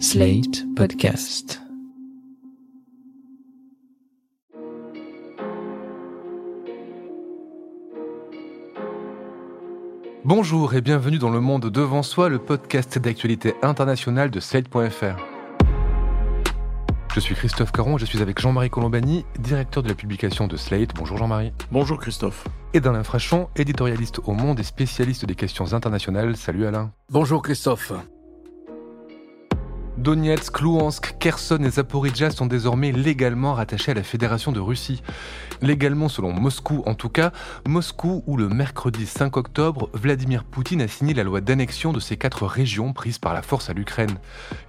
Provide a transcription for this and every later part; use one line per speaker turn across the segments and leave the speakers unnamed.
Slate Podcast.
Bonjour et bienvenue dans Le Monde Devant Soi, le podcast d'actualité internationale de Slate.fr. Je suis Christophe Caron, je suis avec Jean-Marie Colombani, directeur de la publication de Slate. Bonjour Jean-Marie.
Bonjour Christophe.
Et d'Alain Frachon, éditorialiste au Monde et spécialiste des questions internationales. Salut Alain.
Bonjour Christophe.
Donetsk, Louhansk, Kherson et Zaporizhia sont désormais légalement rattachés à la Fédération de Russie. Légalement selon Moscou en tout cas, Moscou où le mercredi 5 octobre, Vladimir Poutine a signé la loi d'annexion de ces quatre régions prises par la force à l'Ukraine.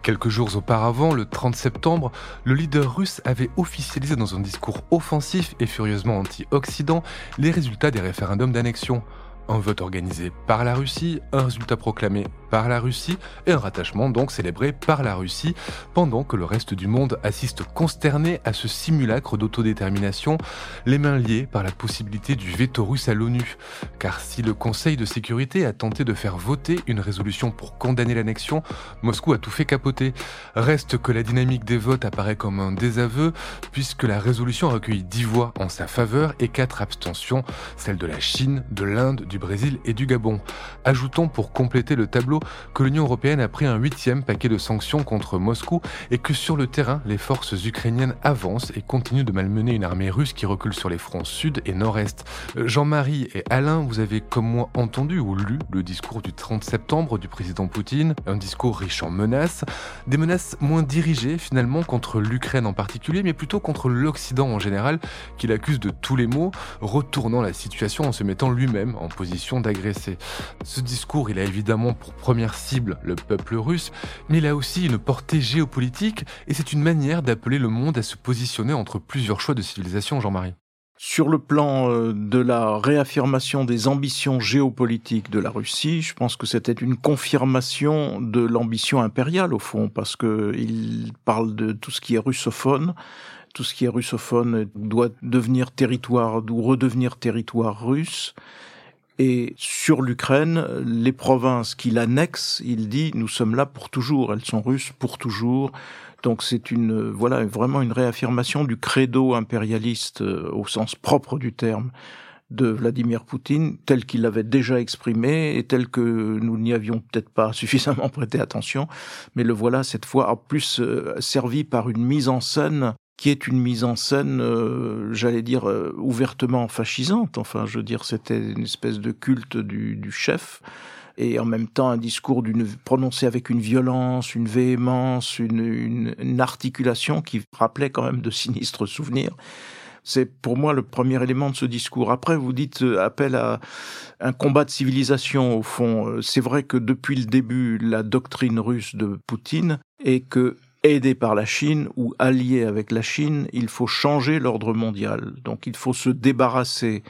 Quelques jours auparavant, le 30 septembre, le leader russe avait officialisé dans un discours offensif et furieusement anti-Occident les résultats des référendums d'annexion. Un vote organisé par la Russie, un résultat proclamé par la Russie et un rattachement donc célébré par la Russie pendant que le reste du monde assiste consterné à ce simulacre d'autodétermination, les mains liées par la possibilité du veto russe à l'ONU. Car si le Conseil de sécurité a tenté de faire voter une résolution pour condamner l'annexion, Moscou a tout fait capoter. Reste que la dynamique des votes apparaît comme un désaveu puisque la résolution a recueilli 10 voix en sa faveur et 4 abstentions, celles de la Chine, de l'Inde, du Brésil et du Gabon. Ajoutons pour compléter le tableau que l'Union européenne a pris un huitième paquet de sanctions contre Moscou et que sur le terrain, les forces ukrainiennes avancent et continuent de malmener une armée russe qui recule sur les fronts sud et nord-est. Euh, Jean-Marie et Alain, vous avez comme moi entendu ou lu le discours du 30 septembre du président Poutine, un discours riche en menaces, des menaces moins dirigées finalement contre l'Ukraine en particulier, mais plutôt contre l'Occident en général, qu'il accuse de tous les maux, retournant la situation en se mettant lui-même en position d'agresser. Ce discours, il a évidemment pour première cible le peuple russe, mais il a aussi une portée géopolitique et c'est une manière d'appeler le monde à se positionner entre plusieurs choix de civilisation, Jean-Marie.
Sur le plan euh, de la réaffirmation des ambitions géopolitiques de la Russie, je pense que c'était une confirmation de l'ambition impériale au fond, parce que il parle de tout ce qui est russophone. Tout ce qui est russophone doit devenir territoire, ou redevenir territoire russe. Et sur l'Ukraine, les provinces qu'il annexe, il dit nous sommes là pour toujours, elles sont russes pour toujours. Donc c'est une voilà vraiment une réaffirmation du credo impérialiste euh, au sens propre du terme de Vladimir Poutine, tel qu'il l'avait déjà exprimé et tel que nous n'y avions peut-être pas suffisamment prêté attention, mais le voilà cette fois en plus euh, servi par une mise en scène qui est une mise en scène, euh, j'allais dire, euh, ouvertement fascisante. Enfin, je veux dire, c'était une espèce de culte du, du, chef, et en même temps un discours d'une, prononcé avec une violence, une véhémence, une, une, une, articulation qui rappelait quand même de sinistres souvenirs. C'est pour moi le premier élément de ce discours. Après, vous dites euh, appel à un combat de civilisation, au fond. C'est vrai que depuis le début, la doctrine russe de Poutine est que aidé par la Chine ou allié avec la Chine, il faut changer l'ordre mondial. Donc il faut se débarrasser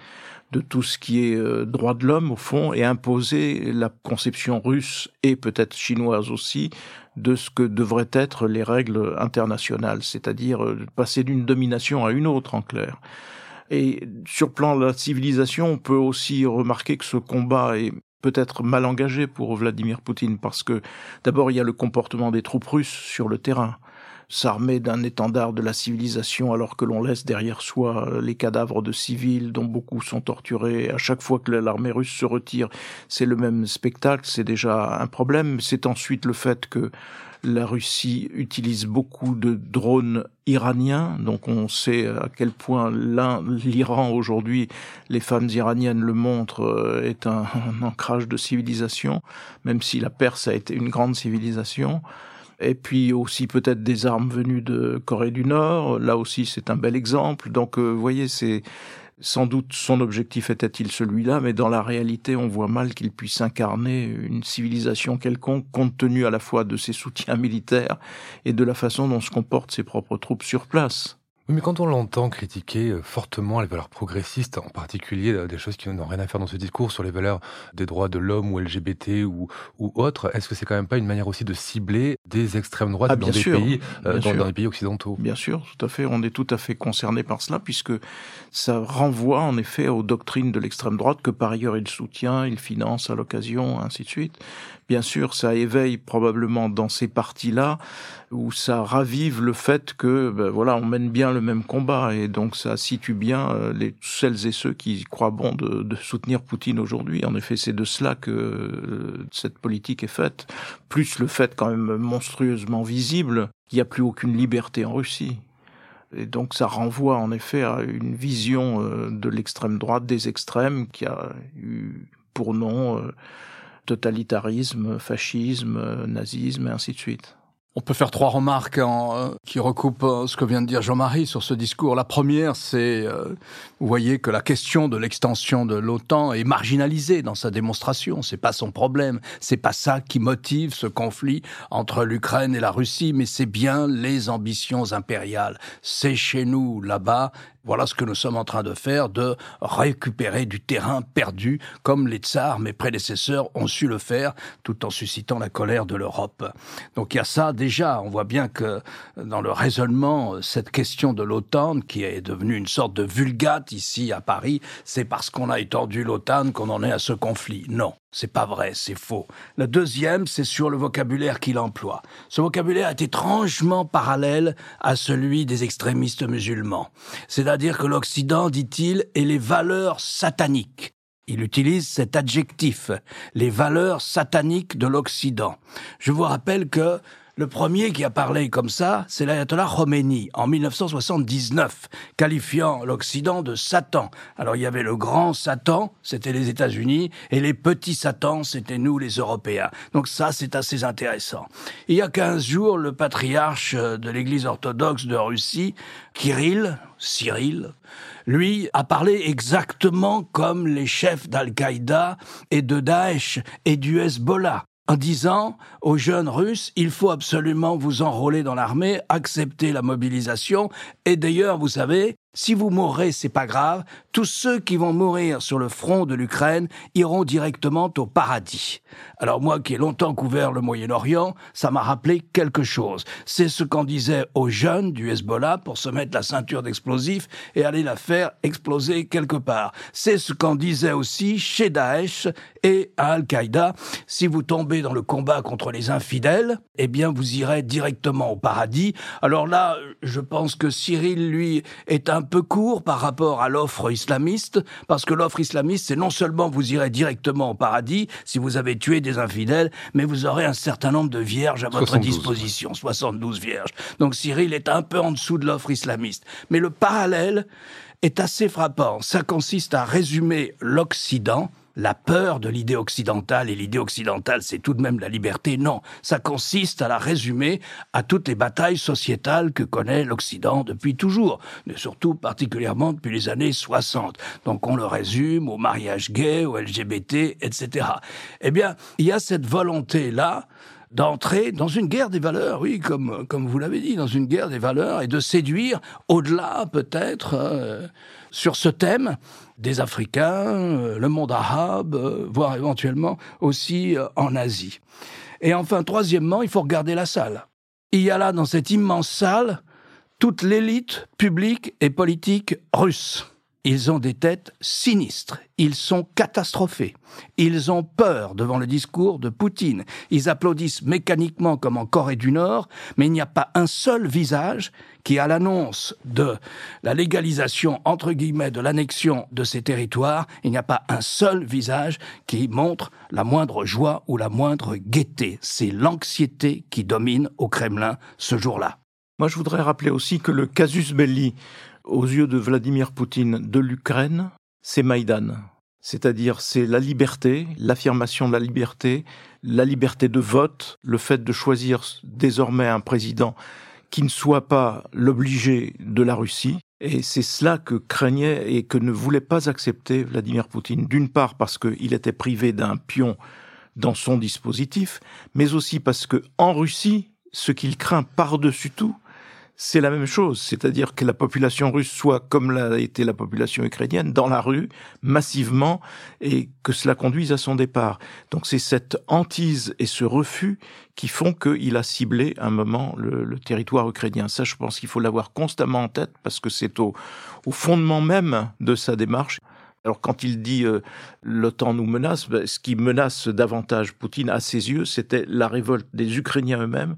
de tout ce qui est euh, droit de l'homme au fond et imposer la conception russe et peut-être chinoise aussi de ce que devraient être les règles internationales, c'est-à-dire euh, passer d'une domination à une autre en clair. Et sur plan de la civilisation, on peut aussi remarquer que ce combat est peut-être mal engagé pour Vladimir Poutine parce que d'abord il y a le comportement des troupes russes sur le terrain s'armer d'un étendard de la civilisation alors que l'on laisse derrière soi les cadavres de civils dont beaucoup sont torturés. À chaque fois que l'armée russe se retire, c'est le même spectacle, c'est déjà un problème. C'est ensuite le fait que la Russie utilise beaucoup de drones iraniens, donc on sait à quel point l'Iran aujourd'hui, les femmes iraniennes le montrent, euh, est un, ancrage de civilisation, même si la Perse a été une grande civilisation et puis aussi peut-être des armes venues de Corée du Nord. Là aussi, c'est un bel exemple. Donc, euh, vous voyez, c'est sans doute son objectif était-il celui-là, mais dans la réalité, on voit mal qu'il puisse incarner une civilisation quelconque, compte tenu à la fois de ses soutiens militaires et de la façon dont se comportent ses propres troupes sur place.
Oui, mais quand on l'entend critiquer euh, fortement les valeurs progressistes, en particulier euh, des choses qui n'ont rien à faire dans ce discours sur les valeurs des droits de l'homme ou LGBT ou, ou autres, est-ce que c'est quand même pas une manière aussi de cibler des extrêmes droites
Ah,
dans, des
sûr,
pays, euh, dans, dans des pays occidentaux?
Bien sûr, tout à fait. On est tout à fait concerné par cela, puisque ça renvoie en effet aux doctrines de l'extrême droite que par ailleurs il soutient, il finance à l'occasion, ainsi de suite. Bien sûr, ça éveille probablement dans ces partis-là où ça ravive le fait que ben, voilà, on mène bien le même combat et donc ça situe bien euh, les celles et ceux qui croient bon de, de soutenir Poutine aujourd'hui. En effet, c'est de cela que euh, cette politique est faite, plus le fait quand même monstrueusement visible qu'il n'y a plus aucune liberté en Russie. Et donc ça renvoie en effet à une vision euh, de l'extrême droite, des extrêmes, qui a eu pour nom totalitarisme, fascisme, nazisme et ainsi de suite.
On peut faire trois remarques en, euh, qui recoupent euh, ce que vient de dire Jean-Marie sur ce discours. La première, c'est, euh, vous voyez que la question de l'extension de l'OTAN est marginalisée dans sa démonstration. C'est pas son problème. C'est pas ça qui motive ce conflit entre l'Ukraine et la Russie, mais c'est bien les ambitions impériales. C'est chez nous, là-bas. Voilà ce que nous sommes en train de faire, de récupérer du terrain perdu, comme les tsars, mes prédécesseurs, ont su le faire, tout en suscitant la colère de l'Europe. Donc il y a ça déjà. On voit bien que dans le raisonnement, cette question de l'OTAN, qui est devenue une sorte de vulgate ici à Paris, c'est parce qu'on a étendu l'OTAN qu'on en est à ce conflit. Non. C'est pas vrai, c'est faux. La deuxième, c'est sur le vocabulaire qu'il emploie. Ce vocabulaire est étrangement parallèle à celui des extrémistes musulmans. C'est-à-dire que l'Occident, dit-il, est les valeurs sataniques. Il utilise cet adjectif, les valeurs sataniques de l'Occident. Je vous rappelle que le premier qui a parlé comme ça, c'est l'ayatollah Khomeini, en 1979, qualifiant l'Occident de Satan. Alors il y avait le grand Satan, c'était les États-Unis, et les petits Satans, c'était nous les Européens. Donc ça, c'est assez intéressant. Il y a 15 jours, le patriarche de l'Église orthodoxe de Russie, Kirill, Cyril, lui a parlé exactement comme les chefs d'Al-Qaïda et de Daesh et du Hezbollah en disant aux jeunes Russes, il faut absolument vous enrôler dans l'armée, accepter la mobilisation, et d'ailleurs, vous savez, si vous mourrez, c'est pas grave, tous ceux qui vont mourir sur le front de l'Ukraine iront directement au paradis. Alors moi qui ai longtemps couvert le Moyen-Orient, ça m'a rappelé quelque chose. C'est ce qu'on disait aux jeunes du Hezbollah pour se mettre la ceinture d'explosifs et aller la faire exploser quelque part. C'est ce qu'on disait aussi chez Daesh et à Al-Qaïda. Si vous tombez dans le combat contre les infidèles, eh bien vous irez directement au paradis. Alors là, je pense que Cyril, lui, est un peu court par rapport à l'offre islamiste, parce que l'offre islamiste, c'est non seulement vous irez directement au paradis si vous avez tué des infidèles, mais vous aurez un certain nombre de vierges à votre
72.
disposition, 72 vierges. Donc Cyril est un peu en dessous de l'offre islamiste. Mais le parallèle est assez frappant. Ça consiste à résumer l'Occident la peur de l'idée occidentale, et l'idée occidentale, c'est tout de même la liberté. Non, ça consiste à la résumer à toutes les batailles sociétales que connaît l'Occident depuis toujours, mais surtout particulièrement depuis les années 60. Donc on le résume au mariage gay, au LGBT, etc. Eh bien, il y a cette volonté-là d'entrer dans une guerre des valeurs, oui, comme, vous l'avez dit, dans une guerre des valeurs, et de séduire au-delà peut-être euh, sur ce thème des Africains, euh, le monde arabe, euh, voire éventuellement aussi en Asie. Et enfin, troisièmement, il faut regarder la salle. Il y a là, dans cette immense salle, toute l'élite publique et politique russe. Ils ont des têtes sinistres, ils sont catastrophés, ils ont peur devant le discours de Poutine, ils applaudissent mécaniquement comme en Corée du Nord, mais il n'y a pas un seul visage qui, à l'annonce de la légalisation, entre guillemets, de l'annexion de ces territoires, il n'y a pas un seul visage qui montre la moindre joie ou la moindre gaieté. C'est l'anxiété qui domine au Kremlin ce jour-là.
Moi, je voudrais rappeler aussi que le casus belli, aux yeux de Vladimir Poutine, de l'Ukraine, c'est Maïdan. C'est-à-dire, c'est la liberté, l'affirmation de la liberté, la liberté de vote, le fait de choisir désormais un président qui ne soit pas l'obligé de la Russie. Et c'est cela que craignait et que ne voulait pas accepter Vladimir Poutine. D'une part parce qu'il était privé d'un pion dans son dispositif, mais aussi parce que en Russie, ce qu'il craint par-dessus tout, c'est la même chose, c'est-à-dire que la population russe soit comme l'a été la population ukrainienne, dans la rue, massivement, et que cela conduise à son départ. Donc c'est cette hantise et ce refus qui font qu'il a ciblé un moment le, territoire ukrainien. Ça, je pense qu'il faut l'avoir constamment en tête, parce que c'est au, fondement même de sa démarche. Alors quand il dit euh, l'OTAN nous menace, ben, ce qui menace davantage Poutine à ses yeux, c'était la révolte des Ukrainiens eux-mêmes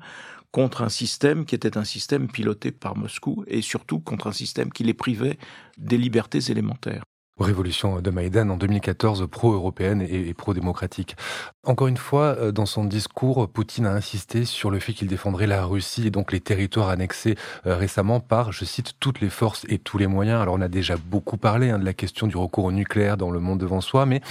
contre un système qui était un système piloté par Moscou et surtout contre un système qui les privait des libertés élémentaires
révolution de Maïdan en 2014 pro-européenne et pro-démocratique. Encore une fois, euh, dans son discours, Poutine a insisté sur le fait qu'il défendrait la Russie et donc les territoires annexés euh, récemment par, je cite, toutes les forces et tous les moyens. Alors on a déjà beaucoup parlé hein, de la question du recours au nucléaire dans le monde devant soi, mais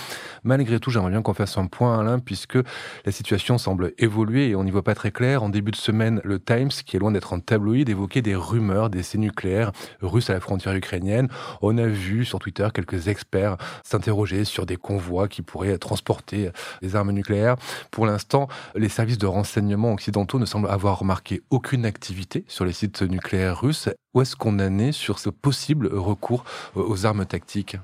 malgré tout, j'aimerais bien qu'on fasse un point, Alain, puisque la situation semble évoluer et on n'y voit pas très clair. En début de semaine, le Times, qui est loin d'être un tabloïd, évoquait des rumeurs d'essais nucléaires russes à la frontière ukrainienne. On a vu sur Twitter quelques experts s'interroger sur des convois qui pourraient transporter des armes nucléaires. Pour l'instant, les services de renseignement occidentaux ne semblent avoir remarqué aucune activité sur les sites nucléaires russes. Où est-ce qu'on en est sur ce possible recours aux armes tactiques?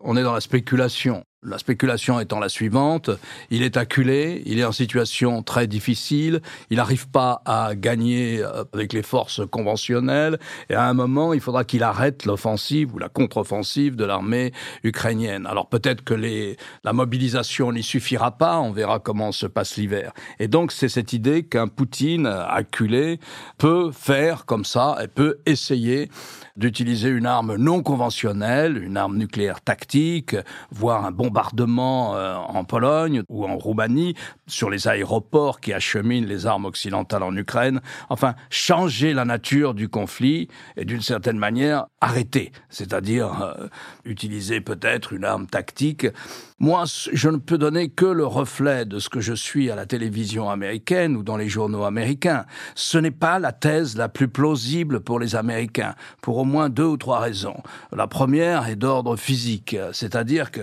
On est dans la spéculation. La spéculation étant la suivante, il est acculé, il est en situation très difficile, il n'arrive pas à gagner euh, avec les forces conventionnelles, et à un moment, il faudra qu'il arrête l'offensive ou la contre-offensive de l'armée ukrainienne. Alors peut-être que les, la mobilisation n'y suffira pas, on verra comment se passe l'hiver. Et donc c'est cette idée qu'un Poutine acculé peut faire comme ça, et peut essayer d'utiliser une arme non conventionnelle, une arme nucléaire tactique, voire un bombardement euh, en Pologne ou en Roumanie, sur les aéroports qui acheminent les armes occidentales en Ukraine. Enfin, changer la nature du conflit et d'une certaine manière arrêter, c'est-à-dire euh, utiliser peut-être une arme tactique moi, je ne peux donner que le reflet de ce que je suis à la télévision américaine ou dans les journaux américains. Ce n'est pas la thèse la plus plausible pour les Américains, au moins deux ou trois raisons. La première est d'ordre physique, c'est-à-dire que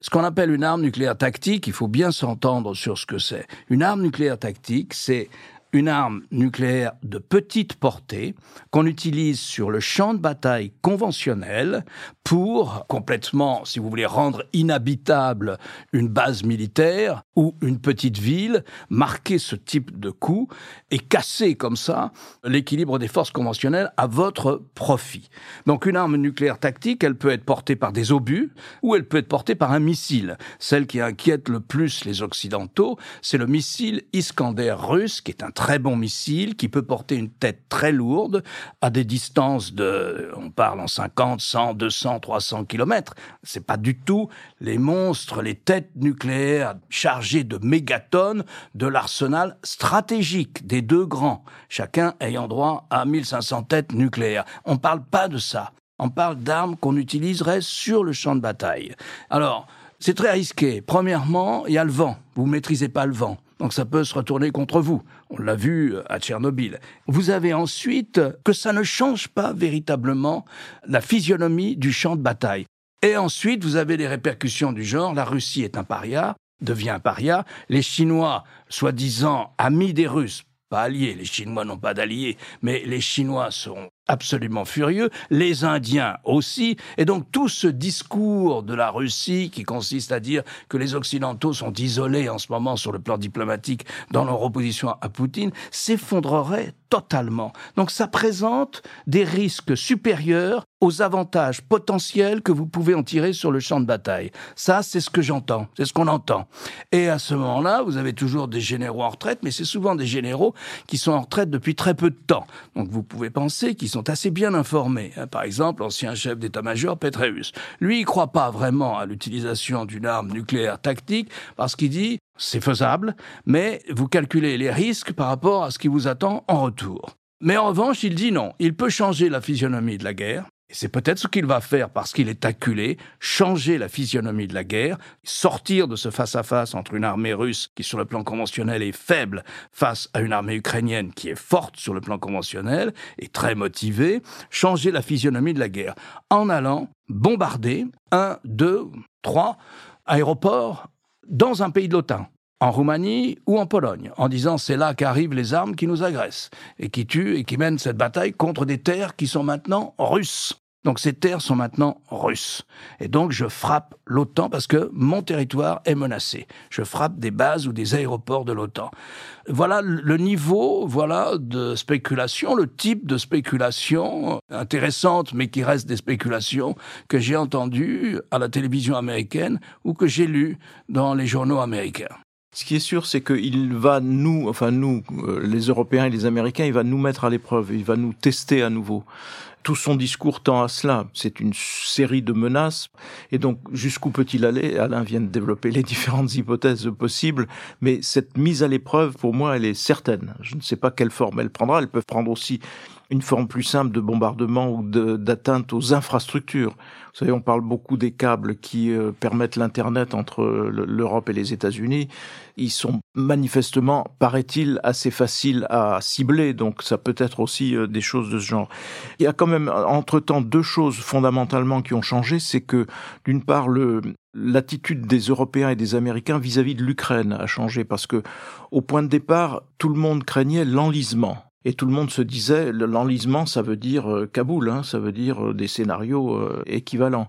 ce qu'on appelle une arme nucléaire tactique, il faut bien s'entendre sur ce que c'est. Une arme nucléaire tactique, c'est une arme nucléaire de petite portée qu'on utilise sur le champ de bataille conventionnel pour complètement, si vous voulez, rendre inhabitable une base militaire ou une petite ville, marquer ce type de coup et casser comme ça l'équilibre des forces conventionnelles à votre profit. Donc une arme nucléaire tactique, elle peut être portée par des obus ou elle peut être portée par un missile. Celle qui inquiète le plus les Occidentaux, c'est le missile Iskander russe, qui est un très bon missile qui peut porter une tête très lourde à des distances de, on parle en 50, 100, 200, 300 kilomètres. C'est pas du tout les monstres, les têtes nucléaires chargées de mégatonnes de l'arsenal stratégique des deux grands, chacun ayant droit à 1500 têtes nucléaires. On parle pas de ça. On parle d'armes qu'on utiliserait sur le champ de bataille. Alors, c'est très risqué. Premièrement, il y a le vent. Vous maîtrisez pas le vent. Donc ça peut se retourner contre vous. On l'a vu à Tchernobyl. Vous avez ensuite que ça ne change pas véritablement la physionomie du champ de bataille. Et ensuite, vous avez des répercussions du genre, la Russie est un paria, devient un paria, les Chinois, soi-disant amis des Russes, pas alliés, les Chinois n'ont pas d'alliés, mais les Chinois sont absolument furieux, les Indiens aussi, et donc tout ce discours de la Russie qui consiste à dire que les Occidentaux sont isolés en ce moment sur le plan diplomatique dans leur opposition à Poutine, s'effondrerait totalement. Donc ça présente des risques supérieurs aux avantages potentiels que vous pouvez en tirer sur le champ de bataille. Ça, c'est ce que j'entends, c'est ce qu'on entend. Et à ce moment-là, vous avez toujours des généraux en retraite, mais c'est souvent des généraux qui sont en retraite depuis très peu de temps. Donc vous pouvez penser qu'ils sont assez bien informés. Hein. Par exemple, l'ancien chef d'état-major Petreus. Lui, il croit pas vraiment à l'utilisation d'une arme nucléaire tactique parce qu'il dit c'est faisable, mais vous calculez les risques par rapport à ce qui vous attend en retour. Mais en revanche, il dit non, il peut changer la physionomie de la guerre, c'est peut-être ce qu'il va faire parce qu'il est acculé, changer la physionomie de la guerre, sortir de ce face-à-face entre une armée russe qui sur le plan conventionnel est faible face à une armée ukrainienne qui est forte sur le plan conventionnel et très motivée, changer la physionomie de la guerre en allant bombarder un, deux, trois aéroports dans un pays de l'OTAN en Roumanie ou en Pologne, en disant c'est là qu'arrivent les armes qui nous agressent et qui tuent et qui mènent cette bataille contre des terres qui sont maintenant russes. Donc ces terres sont maintenant russes. Et donc je frappe l'OTAN parce que mon territoire est menacé. Je frappe des bases ou des aéroports de l'OTAN. Voilà le niveau, voilà, de spéculation, le type de spéculation intéressante, mais qui reste des spéculations que j'ai entendues à la télévision américaine ou que j'ai lues dans les journaux américains.
Ce qui est sûr, c'est qu'il va nous, enfin nous, euh, les Européens et les Américains, il va nous mettre à l'épreuve, il va nous tester à nouveau tout son discours tend à cela. C'est une série de menaces. Et donc, jusqu'où peut-il aller? Alain vient de développer les différentes hypothèses possibles. Mais cette mise à l'épreuve, pour moi, elle est certaine. Je ne sais pas quelle forme elle prendra. Elle peut prendre aussi une forme plus simple de bombardement ou d'atteinte aux infrastructures. Vous savez, on parle beaucoup des câbles qui euh, permettent l'Internet entre l'Europe et les États-Unis. Ils sont manifestement, paraît-il, assez faciles à cibler, donc ça peut être aussi euh, des choses de ce genre. Il y a quand même, entre-temps, deux choses fondamentalement qui ont changé. C'est que, d'une part, l'attitude des Européens et des Américains vis-à-vis -vis de l'Ukraine a changé parce que, au point de départ, tout le monde craignait l'enlisement. Et tout le monde se disait, l'enlisement, ça veut dire euh, Kaboul, hein, ça veut dire euh, des scénarios euh, équivalents.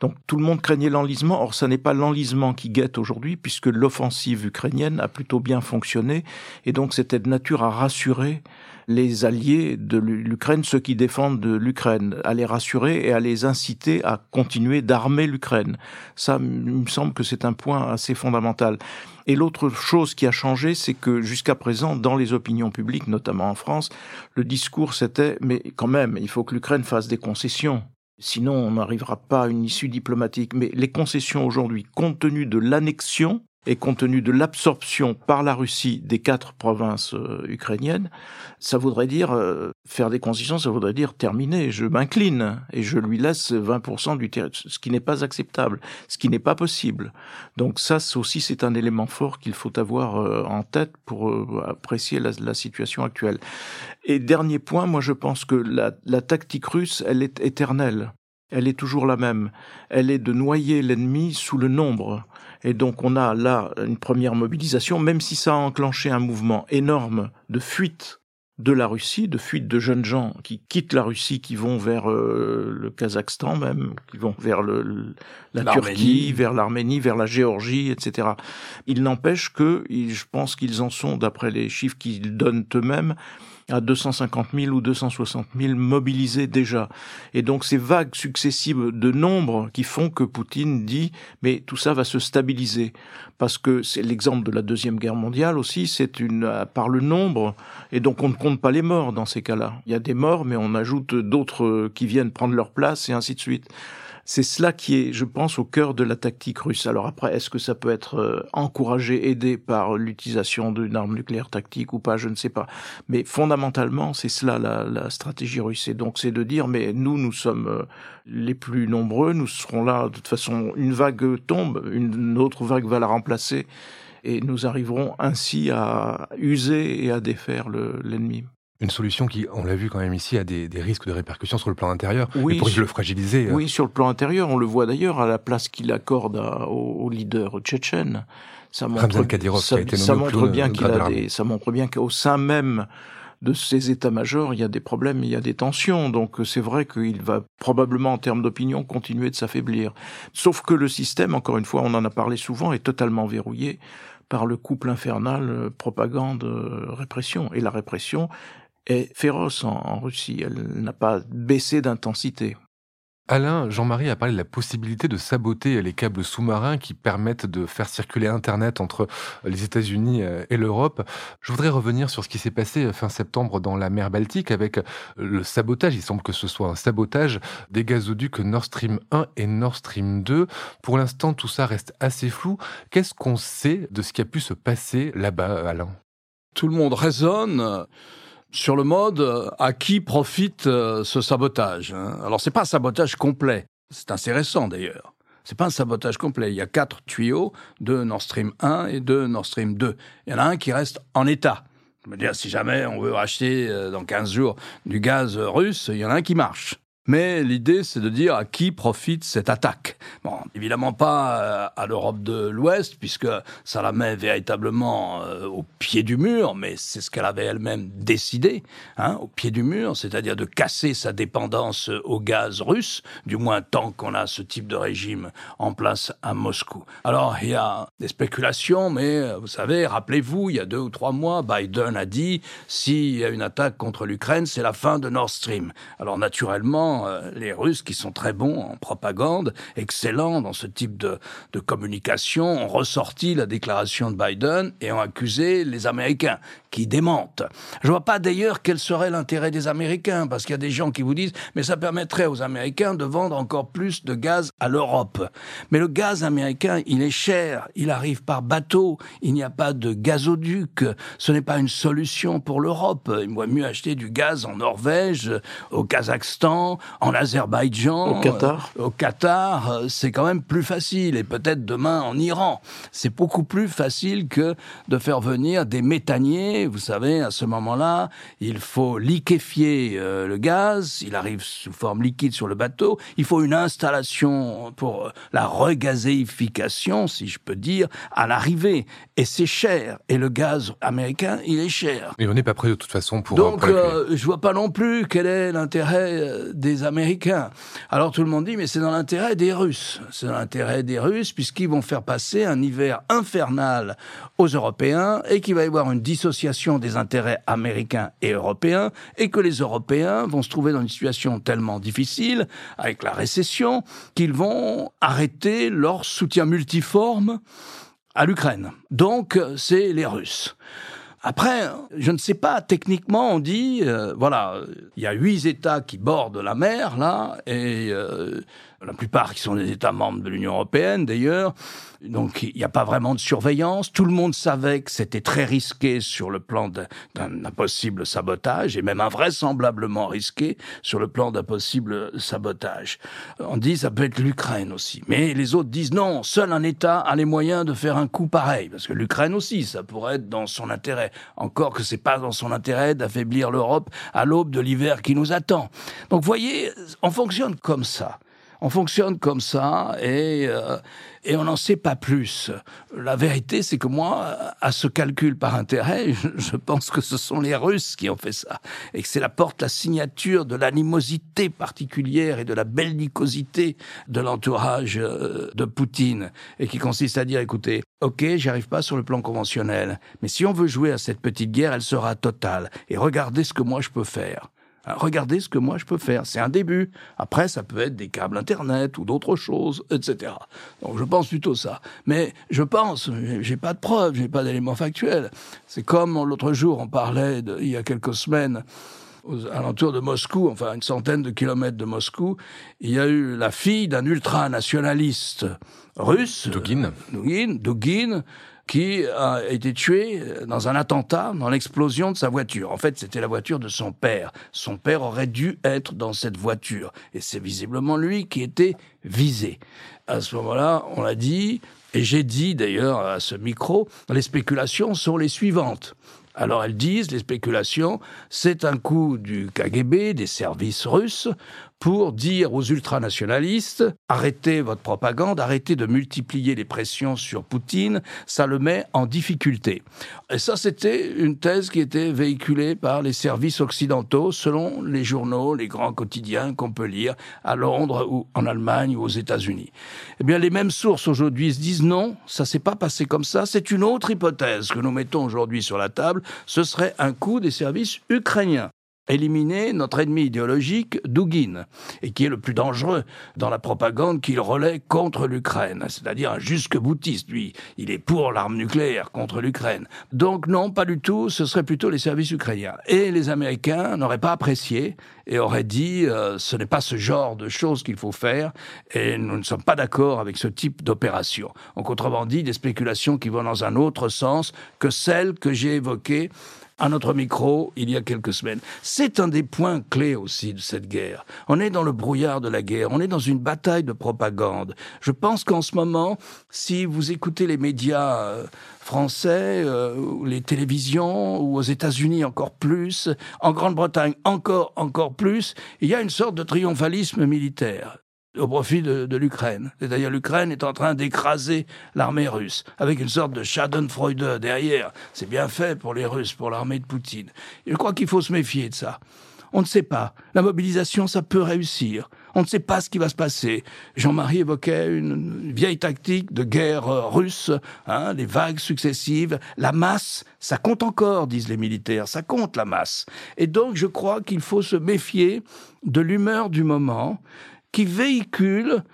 Donc tout le monde craignait l'enlisement. Or, ça n'est pas l'enlisement qui guette aujourd'hui, puisque l'offensive ukrainienne a plutôt bien fonctionné. Et donc c'était de nature à rassurer les alliés de l'Ukraine, ceux qui défendent l'Ukraine, à les rassurer et à les inciter à continuer d'armer l'Ukraine. Ça, il me semble que c'est un point assez fondamental. Et l'autre chose qui a changé, c'est que jusqu'à présent, dans les opinions publiques, notamment en France, le discours c'était, mais quand même, il faut que l'Ukraine fasse des concessions. Sinon, on n'arrivera pas à une issue diplomatique. Mais les concessions aujourd'hui, compte tenu de l'annexion, et compte tenu de l'absorption par la Russie des quatre provinces euh, ukrainiennes, ça voudrait dire euh, faire des concessions, ça voudrait dire terminer. Je m'incline et je lui laisse 20% du territoire, ce qui n'est pas acceptable, ce qui n'est pas possible. Donc ça aussi, c'est un élément fort qu'il faut avoir euh, en tête pour apprécier la, la, situation actuelle. Et dernier point, moi je pense que la, la tactique russe, elle est éternelle. Elle est toujours la même. Elle est de noyer l'ennemi sous le nombre et donc on a là une première mobilisation, même si ça a enclenché un mouvement énorme de fuite de la Russie, de fuite de jeunes gens qui quittent la Russie, qui vont vers euh, le Kazakhstan même, qui vont vers le, la Turquie, vers l'Arménie, vers la Géorgie, etc. Il n'empêche que, je pense qu'ils en sont, d'après les chiffres qu'ils donnent eux-mêmes, à 250 000 ou 260 000 mobilisés déjà. Et donc ces vagues successives de nombres qui font que Poutine dit mais tout ça va se stabiliser parce que c'est l'exemple de la deuxième guerre mondiale aussi, c'est une par le nombre et donc on ne compte pas les morts dans ces cas-là. Il y a des morts mais on ajoute d'autres qui viennent prendre leur place et ainsi de suite. C'est cela qui est, je pense, au cœur de la tactique russe. Alors après, est-ce que ça peut être euh, encouragé, aidé par l'utilisation d'une arme nucléaire tactique ou pas, je ne sais pas. Mais fondamentalement, c'est cela la, la, stratégie russe. Et donc c'est de dire, mais nous, nous sommes euh, les plus nombreux, nous serons là, de toute façon, une vague tombe, une autre vague va la remplacer, et nous arriverons ainsi à user et à défaire l'ennemi.
Une solution qui, on l'a vu quand même ici, a des, risques de répercussions sur le plan intérieur, oui, pour le fragiliser.
Euh. Oui, sur le plan intérieur, on le voit d'ailleurs à la place qu'il accorde au, leader tchétchène.
Ça montre, ça,
ça montre bien qu'il a des, ça montre bien qu'au sein même de ces états-majors, il y a des problèmes, il y a des tensions. Donc c'est vrai qu'il va probablement, en termes d'opinion, continuer de s'affaiblir. Sauf que le système, encore une fois, on en a parlé souvent, est totalement verrouillé par le couple infernal euh, propagande-répression. Euh, Et la répression, est féroce en, Russie. Elle n'a pas baissé d'intensité.
Alain, Jean-Marie a parlé de la possibilité de saboter les câbles sous-marins qui permettent de faire circuler Internet entre les États-Unis euh, et l'Europe. Je voudrais revenir sur ce qui s'est passé fin septembre dans la mer Baltique avec le sabotage. Il semble que ce soit un sabotage des gazoducs Nord Stream 1 et Nord Stream 2. Pour l'instant, tout ça reste assez flou. Qu'est-ce qu'on sait de ce qui a pu se passer là-bas, Alain?
Tout le monde raisonne sur le mode euh, à qui profite euh, ce sabotage. Hein. Alors c'est pas un sabotage complet, c'est assez récent d'ailleurs. C'est pas un sabotage complet. Il y a quatre tuyaux de Nord Stream 1 et de Nord Stream 2. Il y en a un qui reste en état. Je veux dire, si jamais on veut acheter euh, dans 15 jours du gaz russe, il y en a un qui marche. Mais l'idée, c'est de dire à qui profite cette attaque. Bon, évidemment pas euh, à l'Europe de l'Ouest, puisque ça la met véritablement euh, au pied du mur, mais c'est ce qu'elle avait elle-même décidé, hein, au pied du mur, c'est-à-dire de casser sa dépendance au gaz russe, du moins tant qu'on a ce type de régime en place à Moscou. Alors, il y a des spéculations, mais euh, vous savez, rappelez-vous, il y a deux ou trois mois, Biden a dit, s'il y a une attaque contre l'Ukraine, c'est la fin de Nord Stream. Alors, naturellement, euh, les Russes, qui sont très bons en propagande, excellents dans ce type de, communication, ont ressorti la déclaration de Biden et ont accusé les Américains, qui démentent. Je vois pas d'ailleurs quel serait l'intérêt des Américains, parce qu'il y a des gens qui vous disent, mais ça permettrait aux Américains de vendre encore plus de gaz à l'Europe. Mais le gaz américain, il est cher, il arrive par bateau, il n'y a pas de gazoduc, ce n'est pas une solution pour l'Europe. Il vaut mieux acheter du gaz en Norvège, au Kazakhstan, en Azerbaïdjan,
au Qatar.
Euh, au Qatar, euh, c'est quand même plus facile. Et peut-être demain en Iran. C'est beaucoup plus facile que de faire venir des méthaniers. Vous savez, à ce moment-là, il faut liquéfier euh, le gaz. Il arrive sous forme liquide sur le bateau. Il faut une installation pour la regazéification, si je peux dire, à l'arrivée. Et c'est cher. Et le gaz américain, il est cher.
Et on n'est pas prêt de toute façon pour.
Donc, je vois pas non plus quel est l'intérêt des Américains. Alors tout le monde dit, mais c'est dans l'intérêt des Russes. C'est dans l'intérêt des Russes, puisqu'ils vont faire passer un hiver infernal aux Européens et qu'il va y avoir une dissociation des intérêts américains et européens et que les Européens vont se trouver dans une situation tellement difficile avec la récession qu'ils vont arrêter leur soutien multiforme à l'Ukraine. Donc, c'est les Russes. Après, je ne sais pas, techniquement, on dit, euh, voilà, il y a huit États qui bordent la mer, là, et euh, la plupart qui sont des États membres de l'Union européenne d'ailleurs. Donc il n'y a pas vraiment de surveillance. Tout le monde savait que c'était très risqué sur le plan d'un possible sabotage, et même invraisemblablement risqué sur le plan d'un possible sabotage. On dit ça peut être l'Ukraine aussi. Mais les autres disent non, seul un État a les moyens de faire un coup pareil. Parce que l'Ukraine aussi, ça pourrait être dans son intérêt. Encore que c'est pas dans son intérêt d'affaiblir l'Europe à l'aube de l'hiver qui nous attend. Donc voyez, on fonctionne comme ça. On fonctionne comme ça et, euh, et on n'en sait pas plus. La vérité, c'est que moi, à ce calcul par intérêt, je, pense que ce sont les Russes qui ont fait ça et que c'est la porte, la signature de l'animosité particulière et de la bellicosité de l'entourage euh, de Poutine et qui consiste à dire, écoutez, ok, j'y arrive pas sur le plan conventionnel, mais si on veut jouer à cette petite guerre, elle sera totale et regardez ce que moi je peux faire. Regardez ce que moi je peux faire. C'est un début. Après, ça peut être des câbles Internet ou d'autres choses, etc. Donc je pense plutôt ça. Mais je pense, j'ai pas de preuves, j'ai pas d'éléments factuels. C'est comme l'autre jour, on parlait, il y a quelques semaines, aux alentours de Moscou, enfin une centaine de kilomètres de Moscou, il y a eu la fille d'un ultranationaliste russe,
Dugin,
Dugin, Dugin qui a été tué dans un attentat, dans l'explosion de sa voiture. En fait, c'était la voiture de son père. Son père aurait dû être dans cette voiture. Et c'est visiblement lui qui était visé. À ce moment-là, on l'a dit, et j'ai dit d'ailleurs à ce micro, les spéculations sont les suivantes. Alors elles disent, les spéculations, c'est un coup du KGB, des services russes, pour dire aux ultranationalistes arrêtez votre propagande, arrêtez de multiplier les pressions sur Poutine, ça le met en difficulté. Et ça, c'était une thèse qui était véhiculée par les services occidentaux selon les journaux, les grands quotidiens qu'on peut lire à Londres ou en Allemagne ou aux États-Unis. Eh bien, les mêmes sources aujourd'hui se disent non, ça s'est pas passé comme ça, c'est une autre hypothèse que nous mettons aujourd'hui sur la table, ce serait un coup des services ukrainiens éliminer notre ennemi idéologique, Dugin, et qui est le plus dangereux dans la propagande qu'il relaie contre l'Ukraine, c'est-à-dire un jusque-boutiste, lui. Il est pour l'arme nucléaire contre l'Ukraine. Donc non, pas du tout, ce serait plutôt les services ukrainiens. Et les Américains n'auraient pas apprécié et auraient dit euh, ce n'est pas ce genre de choses qu'il faut faire et nous ne sommes pas d'accord avec ce type d'opération. Donc autrement dit, des spéculations qui vont dans un autre sens que celles que j'ai évoquées à notre micro il y a quelques semaines. C'est un des points clés aussi de cette guerre. On est dans le brouillard de la guerre, on est dans une bataille de propagande. Je pense qu'en ce moment, si vous écoutez les médias euh, français, euh, les télévisions, ou aux États-Unis encore plus, en Grande-Bretagne encore, encore plus, il y a une sorte de triomphalisme militaire au profit de, l'Ukraine. C'est-à-dire l'Ukraine est en train d'écraser l'armée russe, avec une sorte de Schadenfreude derrière. C'est bien fait pour les Russes, pour l'armée de Poutine. Je crois qu'il faut se méfier de ça. On ne sait pas. La mobilisation, ça peut réussir. On ne sait pas ce qui va se passer. Jean-Marie évoquait une vieille tactique de guerre euh, russe, hein, les vagues successives. La masse, ça compte encore, disent les militaires, ça compte la masse. Et donc, je crois qu'il faut se méfier de l'humeur du moment qui véhicule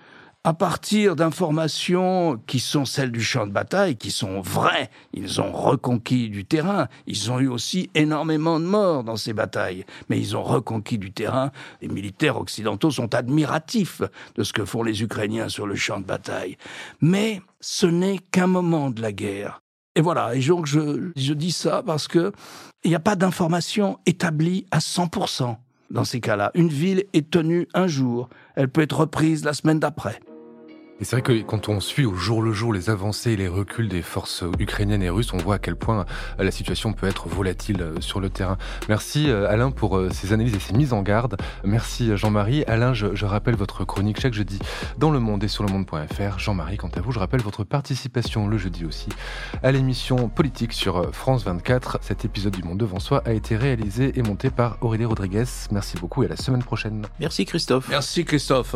à partir d'informations qui sont celles du champ de bataille, qui sont vraies. Ils ont reconquis du terrain. Ils ont eu aussi énormément de morts dans ces batailles. Mais ils ont reconquis du terrain. Les militaires occidentaux sont admiratifs de ce que font les Ukrainiens sur le champ de bataille. Mais ce n'est qu'un moment de la guerre. Et voilà. Et donc, je, je dis ça parce que il n'y a pas d'information établie à 100% dans ces cas-là. Une ville est tenue un jour, elle peut être reprise la semaine d'après.
Et c'est vrai que quand on suit au jour le jour les avancées et les reculs des forces ukrainiennes et russes, on voit à quel point euh, la situation peut être volatile euh, sur le terrain. Merci euh, Alain pour ces analyses et ces mises en garde. Merci Jean-Marie. Alain, je, rappelle votre chronique chaque jeudi dans Le Monde et sur le monde.fr. Jean-Marie, quant à vous, je rappelle votre participation le jeudi aussi à l'émission politique sur France 24. Cet épisode du Monde devant soi a été réalisé et monté par Aurélie Rodriguez. Merci beaucoup et à la semaine prochaine.
Merci Christophe.
Merci Christophe.